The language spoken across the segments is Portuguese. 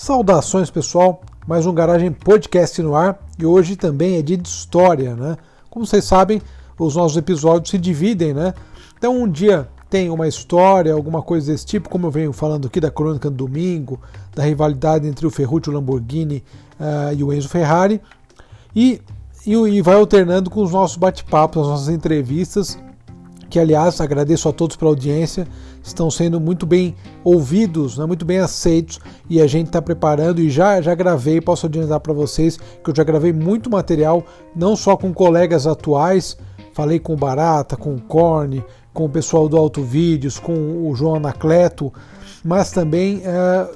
Saudações pessoal, mais um Garagem Podcast no ar e hoje também é dia de história, né? Como vocês sabem, os nossos episódios se dividem, né? Então um dia tem uma história, alguma coisa desse tipo, como eu venho falando aqui da crônica do domingo, da rivalidade entre o Ferruccio Lamborghini uh, e o Enzo Ferrari, e, e, e vai alternando com os nossos bate-papos, as nossas entrevistas que aliás agradeço a todos pela audiência, estão sendo muito bem ouvidos, né, muito bem aceitos. E a gente está preparando e já, já gravei, posso adiantar para vocês que eu já gravei muito material, não só com colegas atuais, falei com o Barata, com o Corne, com o pessoal do Auto Vídeos, com o João Anacleto, mas também é,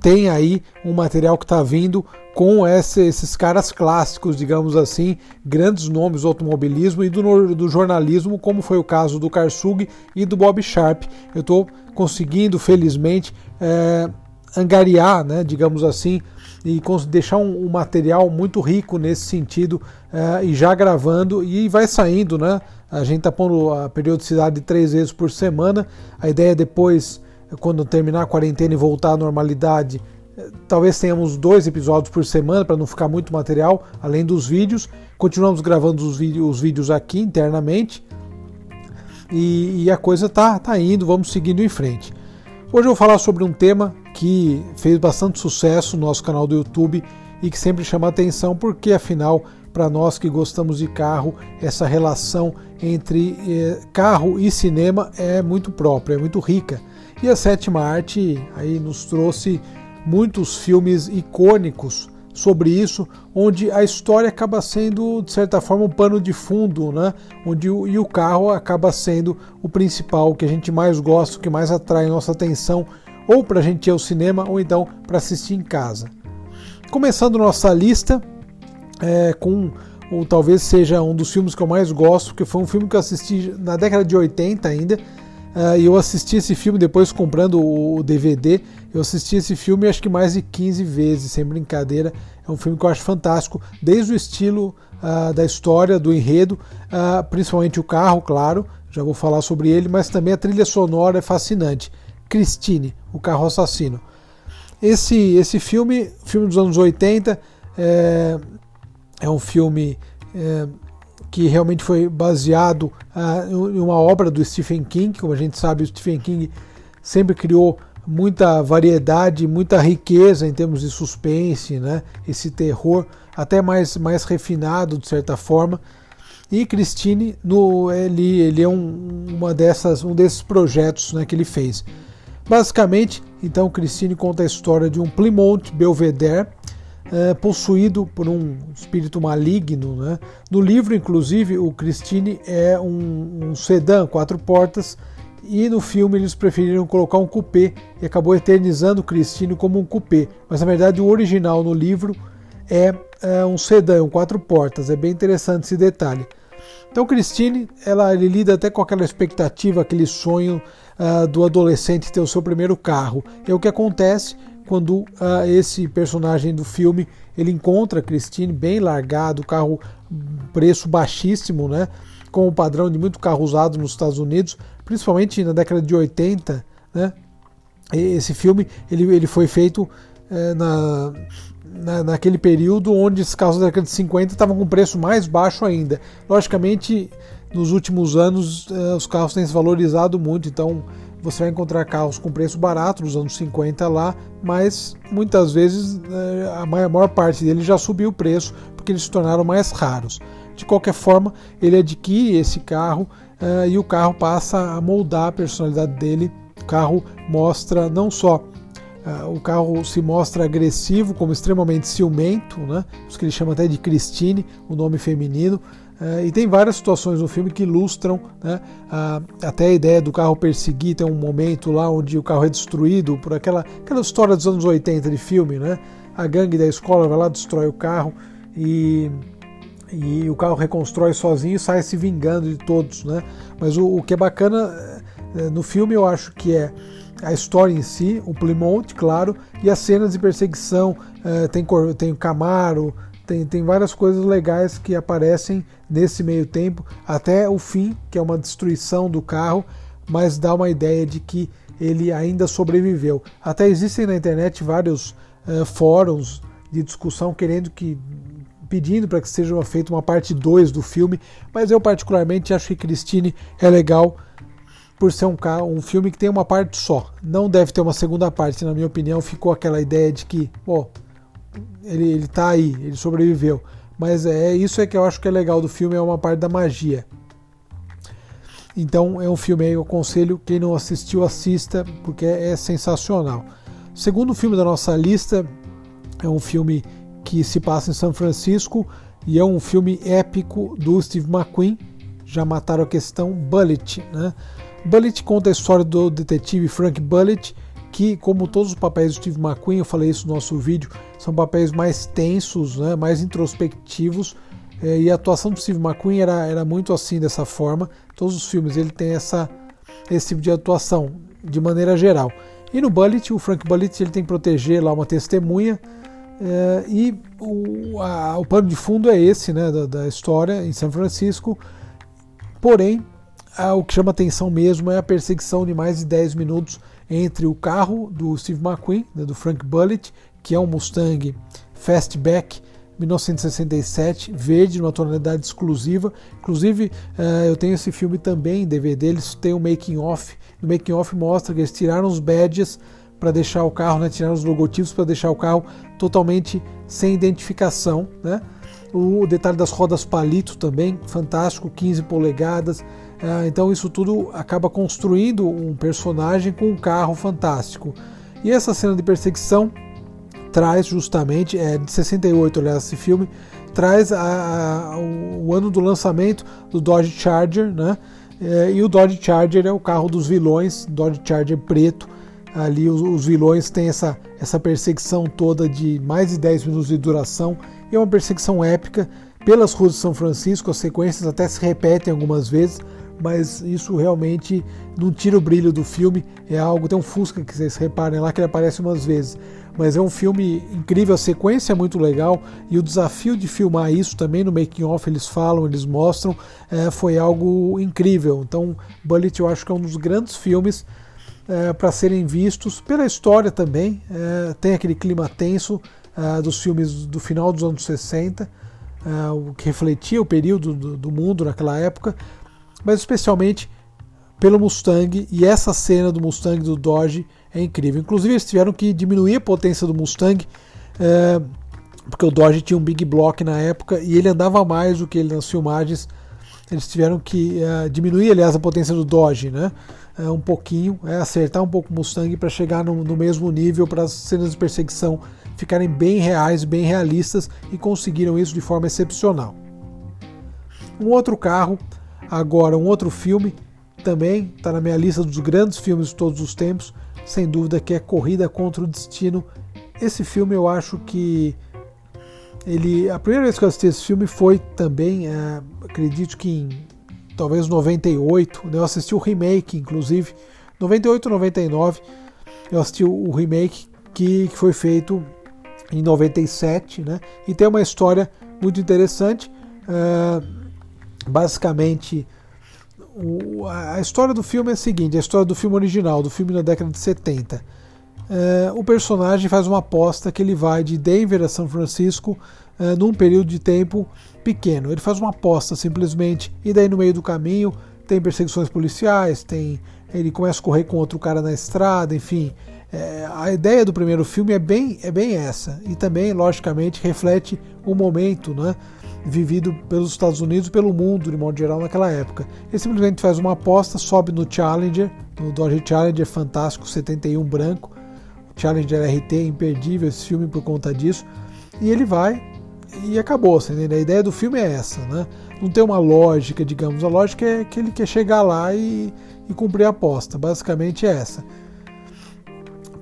tem aí um material que está vindo com esse, esses caras clássicos, digamos assim, grandes nomes do automobilismo e do, do jornalismo, como foi o caso do Karsug e do Bob Sharp. Eu estou conseguindo, felizmente, é, angariar, né, digamos assim, e deixar um, um, material muito rico nesse sentido é, e já gravando e vai saindo, né? A gente está pondo a periodicidade de três vezes por semana. A ideia é depois, quando terminar a quarentena e voltar à normalidade, Talvez tenhamos dois episódios por semana para não ficar muito material, além dos vídeos. Continuamos gravando os, vídeos, os vídeos aqui internamente. E, e, a coisa tá, tá indo, vamos seguindo em frente. Hoje eu vou falar sobre um tema que fez bastante sucesso no nosso canal do YouTube e que sempre chama atenção, porque afinal, para nós que gostamos de carro, essa relação entre eh, carro e cinema é muito própria, é muito rica. E a sétima arte aí nos trouxe muitos filmes icônicos sobre isso, onde a história acaba sendo, de certa forma, um pano de fundo, né? onde o, e o carro acaba sendo o principal, que a gente mais gosta, que mais atrai nossa atenção, ou para a gente ir ao cinema, ou então para assistir em casa. Começando nossa lista é, com ou talvez seja um dos filmes que eu mais gosto, que foi um filme que eu assisti na década de 80 ainda, Uh, eu assisti esse filme depois comprando o DVD. Eu assisti esse filme acho que mais de 15 vezes, sem brincadeira. É um filme que eu acho fantástico, desde o estilo uh, da história, do enredo, uh, principalmente o carro, claro, já vou falar sobre ele, mas também a trilha sonora é fascinante. Christine, o carro assassino. Esse, esse filme, filme dos anos 80, é, é um filme. É, que realmente foi baseado ah, em uma obra do Stephen King. Como a gente sabe, o Stephen King sempre criou muita variedade, muita riqueza em termos de suspense, né? esse terror até mais, mais refinado de certa forma. E Christine, no, ele, ele é um, uma dessas, um desses projetos né, que ele fez. Basicamente, então, Christine conta a história de um Plymouth Belvedere é, possuído por um espírito maligno. Né? No livro, inclusive, o Christine é um, um sedã, quatro portas, e no filme eles preferiram colocar um coupé e acabou eternizando Christine como um coupé. Mas na verdade o original no livro é, é um sedã, um quatro portas. É bem interessante esse detalhe. Então Christine, ela lida até com aquela expectativa, aquele sonho uh, do adolescente ter o seu primeiro carro. É o que acontece quando uh, esse personagem do filme ele encontra Christine bem largado, carro preço baixíssimo, né? Com o padrão de muito carro usado nos Estados Unidos, principalmente na década de 80, né? Esse filme ele, ele foi feito é, na, na, naquele período onde os carros da década de 50 estavam com preço mais baixo ainda. Logicamente, nos últimos anos, é, os carros têm se valorizado muito, então você vai encontrar carros com preço barato nos anos 50 lá, mas muitas vezes eh, a maior parte deles já subiu o preço porque eles se tornaram mais raros. De qualquer forma, ele adquire esse carro uh, e o carro passa a moldar a personalidade dele. O carro mostra não só uh, o carro se mostra agressivo, como extremamente ciumento, né? Os que ele chama até de Christine, o nome feminino, é, e tem várias situações no filme que ilustram né, a, até a ideia do carro perseguir. Tem um momento lá onde o carro é destruído por aquela, aquela história dos anos 80 de filme. Né? A gangue da escola vai lá, destrói o carro e, e o carro reconstrói sozinho e sai se vingando de todos. Né? Mas o, o que é bacana é, no filme eu acho que é a história em si, o Plymouth, claro, e as cenas de perseguição. É, tem, tem Camaro, tem, tem várias coisas legais que aparecem nesse meio tempo, até o fim, que é uma destruição do carro, mas dá uma ideia de que ele ainda sobreviveu. Até existem na internet vários uh, fóruns de discussão querendo que pedindo para que seja feita uma parte 2 do filme, mas eu particularmente acho que Christine é legal por ser um, um filme que tem uma parte só. Não deve ter uma segunda parte, na minha opinião. Ficou aquela ideia de que, ó, ele, ele tá aí, ele sobreviveu. Mas é isso é que eu acho que é legal do filme, é uma parte da magia. Então é um filme aí, eu aconselho, quem não assistiu, assista, porque é, é sensacional. Segundo filme da nossa lista é um filme que se passa em São Francisco e é um filme épico do Steve McQueen. Já mataram a questão Bullet, né? Bullet conta a história do detetive Frank Bullet, que, como todos os papéis do Steve McQueen, eu falei isso no nosso vídeo, são papéis mais tensos, né, mais introspectivos, é, e a atuação do Steve McQueen era, era muito assim, dessa forma. Todos os filmes ele tem essa, esse tipo de atuação, de maneira geral. E no Bullet, o Frank Bullet ele tem que proteger lá uma testemunha, é, e o, a, o pano de fundo é esse, né, da, da história em São Francisco. Porém, a, o que chama atenção mesmo é a perseguição de mais de 10 minutos entre o carro do Steve McQueen, né, do Frank Bullitt, que é um Mustang Fastback 1967, verde, numa tonalidade exclusiva. Inclusive, uh, eu tenho esse filme também em DVD, eles têm um making off. No making off mostra que eles tiraram os badges para deixar o carro, né, tiraram os logotipos para deixar o carro totalmente sem identificação, né? O detalhe das rodas palito também, fantástico, 15 polegadas. É, então isso tudo acaba construindo um personagem com um carro fantástico. E essa cena de perseguição traz justamente, é de 68, aliás, esse filme, traz a, a, o ano do lançamento do Dodge Charger, né? É, e o Dodge Charger é o carro dos vilões, Dodge Charger preto. Ali os, os, vilões têm essa, essa perseguição toda de mais de 10 minutos de duração e é uma perseguição épica pelas ruas de São Francisco. As sequências até se repetem algumas vezes, mas isso realmente não tira o brilho do filme. É algo, tem um Fusca que vocês reparem lá que ele aparece umas vezes. Mas é um filme incrível, a sequência é muito legal e o desafio de filmar isso também no making off eles falam, eles mostram, é, foi algo incrível. Então, Bullet eu acho que é um dos grandes filmes é, para serem vistos pela história também. É, tem aquele clima tenso é, dos filmes do final dos anos 60, é, o que refletia o período do, do mundo naquela época, mas especialmente pelo Mustang e essa cena do Mustang do Dodge é incrível. Inclusive eles tiveram que diminuir a potência do Mustang é, porque o Dodge tinha um big block na época e ele andava mais do que ele nas filmagens. Eles tiveram que é, diminuir, aliás, a potência do Dodge, né? É, um pouquinho, acertar um pouco o Mustang para chegar no, no mesmo nível para as cenas de perseguição ficarem bem reais, bem realistas e conseguiram isso de forma excepcional. Um outro carro Agora, um outro filme também está na minha lista dos grandes filmes de todos os tempos, sem dúvida que é Corrida contra o Destino. Esse filme eu acho que ele a primeira vez que eu assisti esse filme foi também, é, acredito que em talvez 98, né? eu assisti o remake, inclusive 98, 99, eu assisti o remake que, que foi feito em 97, né? E tem uma história muito interessante. Uh, basicamente o, a história do filme é a seguinte: a história do filme original, do filme da década de 70. É, o personagem faz uma aposta que ele vai de Denver a São Francisco é, num período de tempo pequeno. Ele faz uma aposta simplesmente, e daí no meio do caminho tem perseguições policiais, tem ele começa a correr com outro cara na estrada, enfim. É, a ideia do primeiro filme é bem, é bem essa, e também, logicamente, reflete o momento, né? Vivido pelos Estados Unidos e pelo mundo, de modo geral, naquela época. Ele simplesmente faz uma aposta, sobe no Challenger, no Dodge Challenger fantástico 71 branco, Challenger RT imperdível esse filme por conta disso, e ele vai e acabou, assim, a ideia do filme é essa, né? Não tem uma lógica, digamos, a lógica é que ele quer chegar lá e, e cumprir a aposta, basicamente é essa.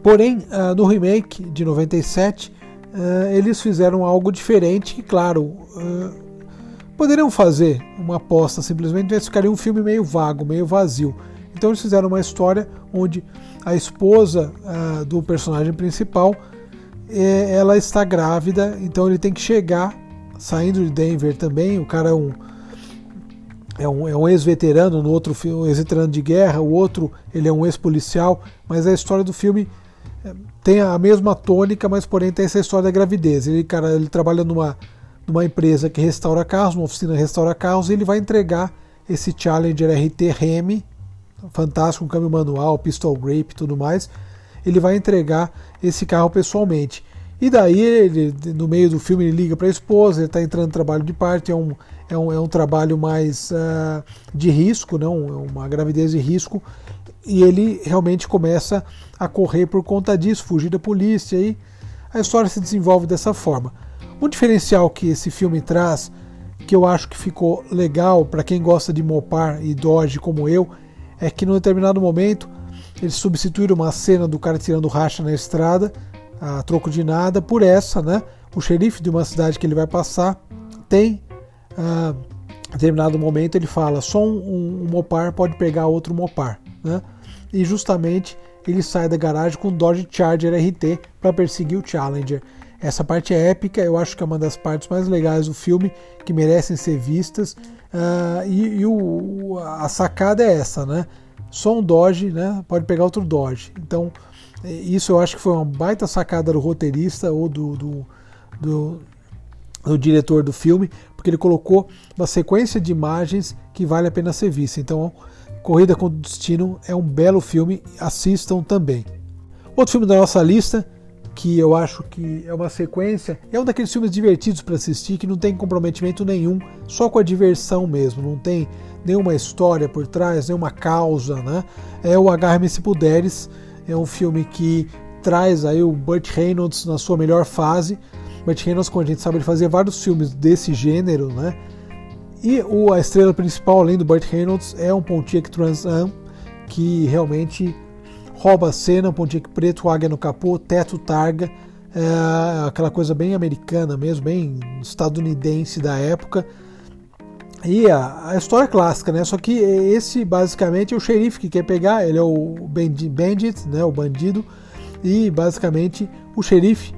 Porém, uh, no remake de 97, uh, eles fizeram algo diferente que, claro, uh, poderiam fazer uma aposta simplesmente, mas ficaria um filme meio vago, meio vazio. Então eles fizeram uma história onde a esposa uh, do personagem principal ela está grávida, então ele tem que chegar saindo de Denver também. O cara é um é um, é um ex-veterano no outro filme, um ex-veterano de guerra, o outro ele é um ex-policial, mas a história do filme tem a mesma tônica, mas porém tem essa história da gravidez. Ele, cara, ele trabalha numa, numa empresa que restaura carros, uma oficina que restaura carros, e ele vai entregar esse Challenger RT Remy, fantástico, um câmbio manual, pistol grip e tudo mais. Ele vai entregar esse carro pessoalmente. E daí, ele, no meio do filme, ele liga para a esposa, ele está entrando no trabalho de parte, é um, é um, é um trabalho mais uh, de risco, não? É uma gravidez de risco, e ele realmente começa a correr por conta disso, fugir da polícia, e a história se desenvolve dessa forma. Um diferencial que esse filme traz, que eu acho que ficou legal para quem gosta de Mopar e Dodge como eu, é que num determinado momento eles substituíram uma cena do cara tirando racha na estrada a troco de nada por essa, né? O xerife de uma cidade que ele vai passar tem, ah, em determinado momento, ele fala: só um, um, Mopar pode pegar outro Mopar, né? E justamente ele sai da garagem com o Dodge Charger RT para perseguir o Challenger. Essa parte é épica, eu acho que é uma das partes mais legais do filme, que merecem ser vistas. Uh, e, e o, a sacada é essa, né? Só um Dodge, né? Pode pegar outro Dodge. Então, isso eu acho que foi uma baita sacada do roteirista ou do, do, do, do diretor do filme, porque ele colocou uma sequência de imagens que vale a pena ser vista. Então, Corrida com Destino é um belo filme, assistam também. Outro filme da nossa lista, que eu acho que é uma sequência, é um daqueles filmes divertidos para assistir, que não tem comprometimento nenhum, só com a diversão mesmo, não tem nenhuma história por trás, nenhuma causa, né? É o Agarre-me se puderes, é um filme que traz aí o Burt Reynolds na sua melhor fase. Burt Reynolds, como a gente sabe, ele fazia vários filmes desse gênero, né? E o, a estrela principal, além do Burt Reynolds, é um Pontiac Trans Am, que realmente rouba a cena, um Pontiac preto, águia no capô, teto targa, é aquela coisa bem americana mesmo, bem estadunidense da época. E a, a, história clássica, né? Só que esse basicamente é o xerife que quer pegar, ele é o bandit, né? O bandido. E basicamente o xerife,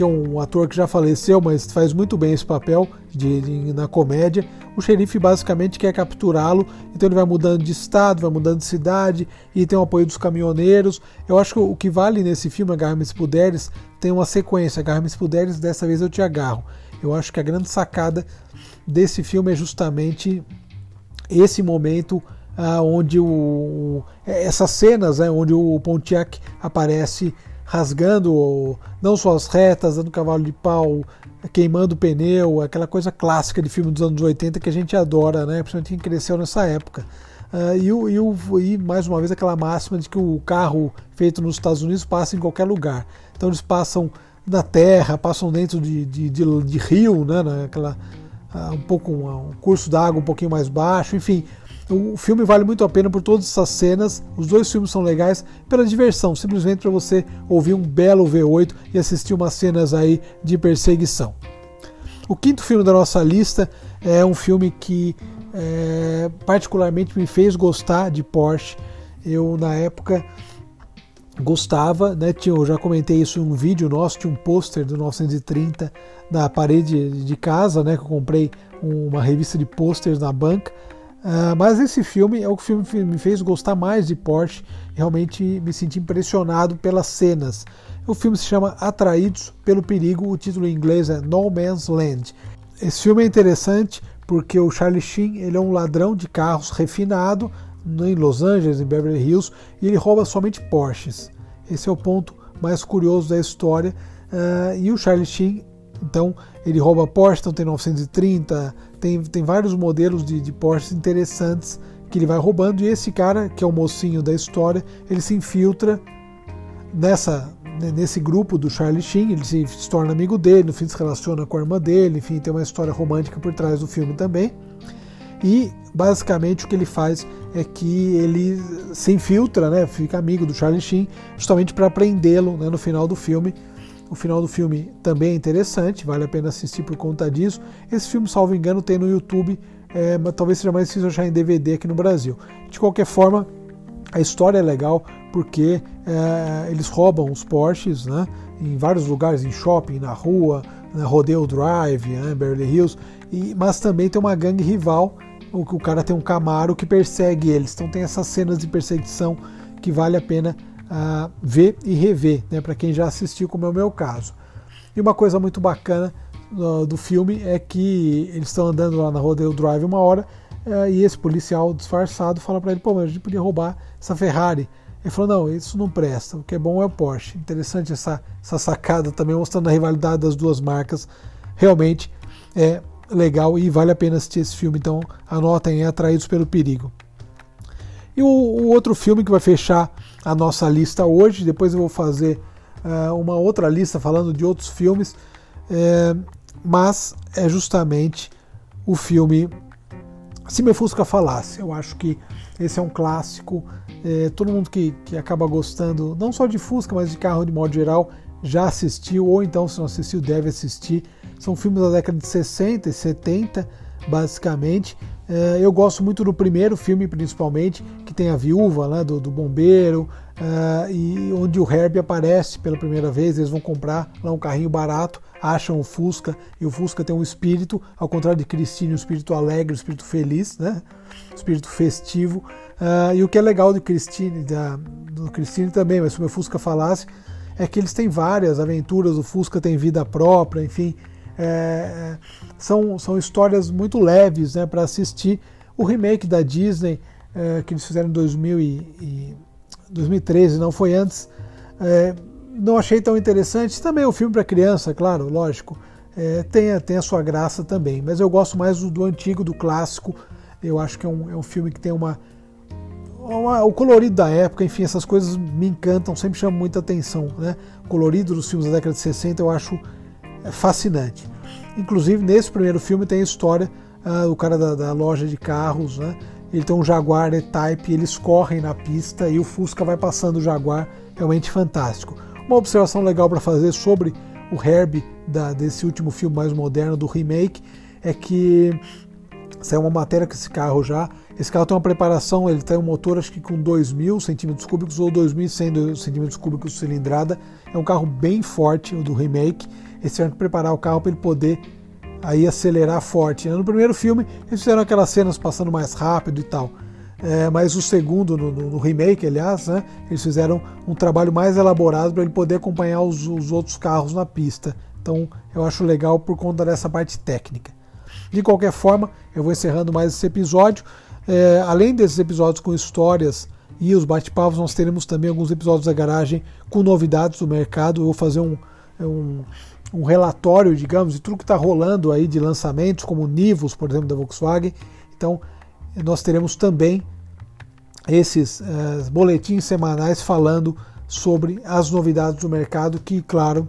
que é um ator que já faleceu, mas faz muito bem esse papel de, de na comédia. O xerife basicamente quer capturá-lo, então ele vai mudando de estado, vai mudando de cidade e tem o apoio dos caminhoneiros. Eu acho que o que vale nesse filme, Agarra-me se puderes, tem uma sequência. Agarra-me se puderes, dessa vez eu te agarro. Eu acho que a grande sacada desse filme é justamente esse momento ah, onde o, essas cenas né, onde o Pontiac aparece rasgando não só as retas, dando cavalo de pau, queimando o pneu, aquela coisa clássica de filme dos anos 80 que a gente adora, né? principalmente quem cresceu nessa época. Uh, e, e, e, mais uma vez aquela máxima de que o carro feito nos Estados Unidos passa em qualquer lugar. Então eles passam na terra, passam dentro de, de, de, de rio, né? Naquela, uh, um pouco um, um curso d'água um pouquinho mais baixo, enfim. O filme vale muito a pena por todas essas cenas. Os dois filmes são legais pela diversão, simplesmente para você ouvir um belo V8 e assistir umas cenas aí de perseguição. O quinto filme da nossa lista é um filme que é, particularmente me fez gostar de Porsche. Eu na época gostava, né? Tinha, eu já comentei isso em um vídeo nosso, tinha um pôster do 930 na parede de casa, né? Que eu comprei uma revista de posters na banca. Uh, mas esse filme é o filme que me fez gostar mais de Porsche, realmente me senti impressionado pelas cenas. O filme se chama Atraídos pelo Perigo, o título em inglês é No Man's Land. Esse filme é interessante porque o Charlie Sheen ele é um ladrão de carros refinado em Los Angeles, em Beverly Hills, e ele rouba somente Porsches. Esse é o ponto mais curioso da história. Uh, e o Charlie Sheen, então, ele rouba Porsche, então tem 930, tem, tem vários modelos de, de Porsche interessantes que ele vai roubando. E esse cara, que é o mocinho da história, ele se infiltra nessa nesse grupo do Charlie Sheen, ele se, se torna amigo dele, no fim se relaciona com a irmã dele, enfim, tem uma história romântica por trás do filme também. E basicamente o que ele faz é que ele se infiltra, né, fica amigo do Charlie Sheen, justamente para prendê-lo né, no final do filme o final do filme também é interessante, vale a pena assistir por conta disso. Esse filme, salvo engano, tem no YouTube, é, mas talvez seja mais difícil achar em DVD aqui no Brasil. De qualquer forma, a história é legal porque é, eles roubam os Porsches né, em vários lugares, em shopping, na rua, na Rodeo Drive, né, Beverly Hills, e, mas também tem uma gangue rival, o, o cara tem um Camaro que persegue eles. Então tem essas cenas de perseguição que vale a pena uh, ver e rever, né, para quem já assistiu, como é o meu caso. E uma coisa muito bacana do filme é que eles estão andando lá na Rodeo Drive uma hora uh, e esse policial disfarçado fala para ele: pô, mas a gente podia roubar essa Ferrari. Ele falou: não, isso não presta, o que é bom é o Porsche. Interessante essa, essa sacada também, mostrando a rivalidade das duas marcas. Realmente é legal e vale a pena assistir esse filme, então anotem, é Atraídos pelo Perigo. E o, o, outro filme que vai fechar a nossa lista hoje, depois eu vou fazer uh, uma outra lista falando de outros filmes, é, mas é justamente o filme Se Me Fusca Falasse. Eu acho que esse é um clássico, é, todo mundo que, que acaba gostando, não só de Fusca, mas de carro de modo geral, já assistiu, ou então se não assistiu, deve assistir. São filmes da década de 60 e 70, basicamente. Eu gosto muito do primeiro filme, principalmente, tem a viúva né, do, do bombeiro, uh, e onde o Herbie aparece pela primeira vez. Eles vão comprar lá um carrinho barato, acham o Fusca, e o Fusca tem um espírito, ao contrário de Christine, um espírito alegre, um espírito feliz, né? um espírito festivo. Uh, e o que é legal de Christine, da, do Christine também, mas se o meu Fusca falasse, é que eles têm várias aventuras, o Fusca tem vida própria, enfim. É, são, são histórias muito leves né, para assistir. O remake da Disney, é, que eles fizeram em 2000 e, e 2013, não foi antes, é, não achei tão interessante. Também é um filme para criança, claro, lógico. É, tem, tem a sua graça também, mas eu gosto mais do, do antigo, do clássico. Eu acho que é um, é um filme que tem uma, o colorido da época, enfim, essas coisas me encantam, sempre chamam muita atenção. Né? O colorido dos filmes da década de 60 eu acho é, fascinante. Inclusive, nesse primeiro filme tem a história uh, do cara da, da, loja de carros, né? Ele tem um Jaguar E-Type, eles correm na pista e o Fusca vai passando o Jaguar, realmente fantástico. Uma observação legal para fazer sobre o Herbie da, desse último filme mais moderno, do remake, é que saiu uma matéria com esse carro já esse carro tem uma preparação, ele tem um motor acho que com 2.000 centímetros cúbicos ou 2.100 centímetros cúbicos cilindrada. É um carro bem forte, o do remake. Eles tiveram que preparar o carro para ele poder aí acelerar forte. No primeiro filme eles fizeram aquelas cenas passando mais rápido e tal. É, mas o segundo, no, no, remake, aliás, né, eles fizeram um trabalho mais elaborado para ele poder acompanhar os, os outros carros na pista. Então eu acho legal por conta dessa parte técnica. De qualquer forma, eu vou encerrando mais esse episódio. É, além desses episódios com histórias e os bate-papos, nós teremos também alguns episódios da garagem com novidades do mercado. Eu vou fazer um, um, um relatório, digamos, de tudo que está rolando aí de lançamentos, como o Nivus, por exemplo, da Volkswagen. Então, nós teremos também esses é, boletins semanais falando sobre as novidades do mercado que, claro,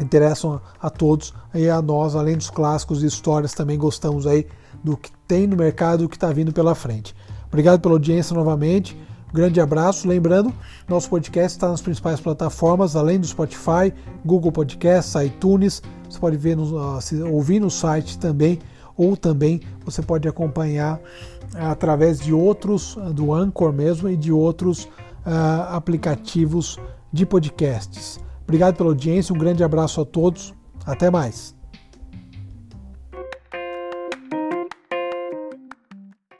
interessam a, a todos e a nós, além dos clássicos e histórias, também gostamos aí do que tem no mercado e o que está vindo pela frente. Obrigado pela audiência novamente. Grande abraço. Lembrando, nosso podcast está nas principais plataformas, além do Spotify, Google Podcasts, iTunes. Você pode ver no, ouvir no site também, ou também você pode acompanhar através de outros, do Anchor mesmo, e de outros uh, aplicativos de podcasts. Obrigado pela audiência, um grande abraço a todos. Até mais.